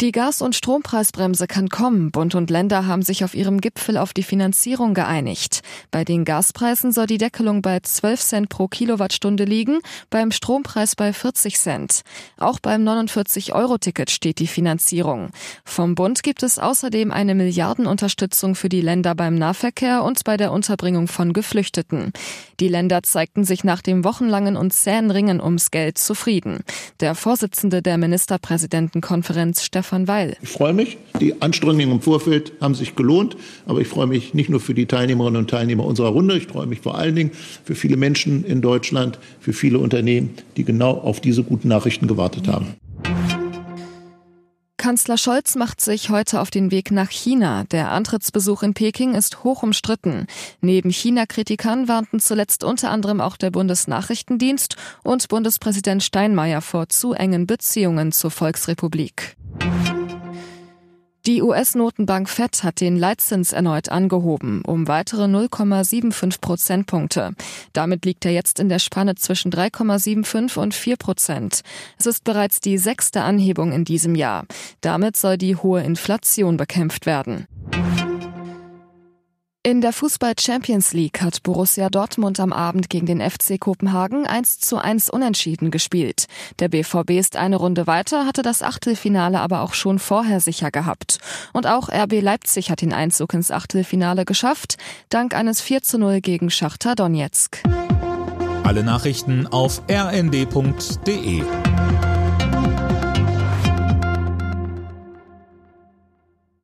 Die Gas- und Strompreisbremse kann kommen. Bund und Länder haben sich auf ihrem Gipfel auf die Finanzierung geeinigt. Bei den Gaspreisen soll die Deckelung bei 12 Cent pro Kilowattstunde liegen, beim Strompreis bei 40 Cent. Auch beim 49-Euro-Ticket steht die Finanzierung. Vom Bund gibt es außerdem eine Milliardenunterstützung für die Länder beim Nahverkehr und bei der Unterbringung von Geflüchteten. Die Länder zeigten sich nach dem wochenlangen und zähen Ringen ums Geld zufrieden. Der Vorsitzende der Ministerpräsidentenkonferenz, Stefan van Weil. Ich freue mich. Die Anstrengungen im Vorfeld haben sich gelohnt. Aber ich freue mich nicht nur für die Teilnehmerinnen und Teilnehmer unserer Runde. Ich freue mich vor allen Dingen für viele Menschen in Deutschland, für viele Unternehmen, die genau auf diese guten Nachrichten gewartet haben. Kanzler Scholz macht sich heute auf den Weg nach China. Der Antrittsbesuch in Peking ist hoch umstritten. Neben China-Kritikern warnten zuletzt unter anderem auch der Bundesnachrichtendienst und Bundespräsident Steinmeier vor zu engen Beziehungen zur Volksrepublik. Die US-Notenbank Fed hat den Leitzins erneut angehoben, um weitere 0,75 Prozentpunkte. Damit liegt er jetzt in der Spanne zwischen 3,75 und 4 Prozent. Es ist bereits die sechste Anhebung in diesem Jahr. Damit soll die hohe Inflation bekämpft werden. In der Fußball Champions League hat Borussia Dortmund am Abend gegen den FC Kopenhagen 1 zu 1 unentschieden gespielt. Der BVB ist eine Runde weiter, hatte das Achtelfinale aber auch schon vorher sicher gehabt. Und auch RB Leipzig hat den Einzug ins Achtelfinale geschafft, dank eines 4 zu 0 gegen Schachter Donetsk. Alle Nachrichten auf rnd.de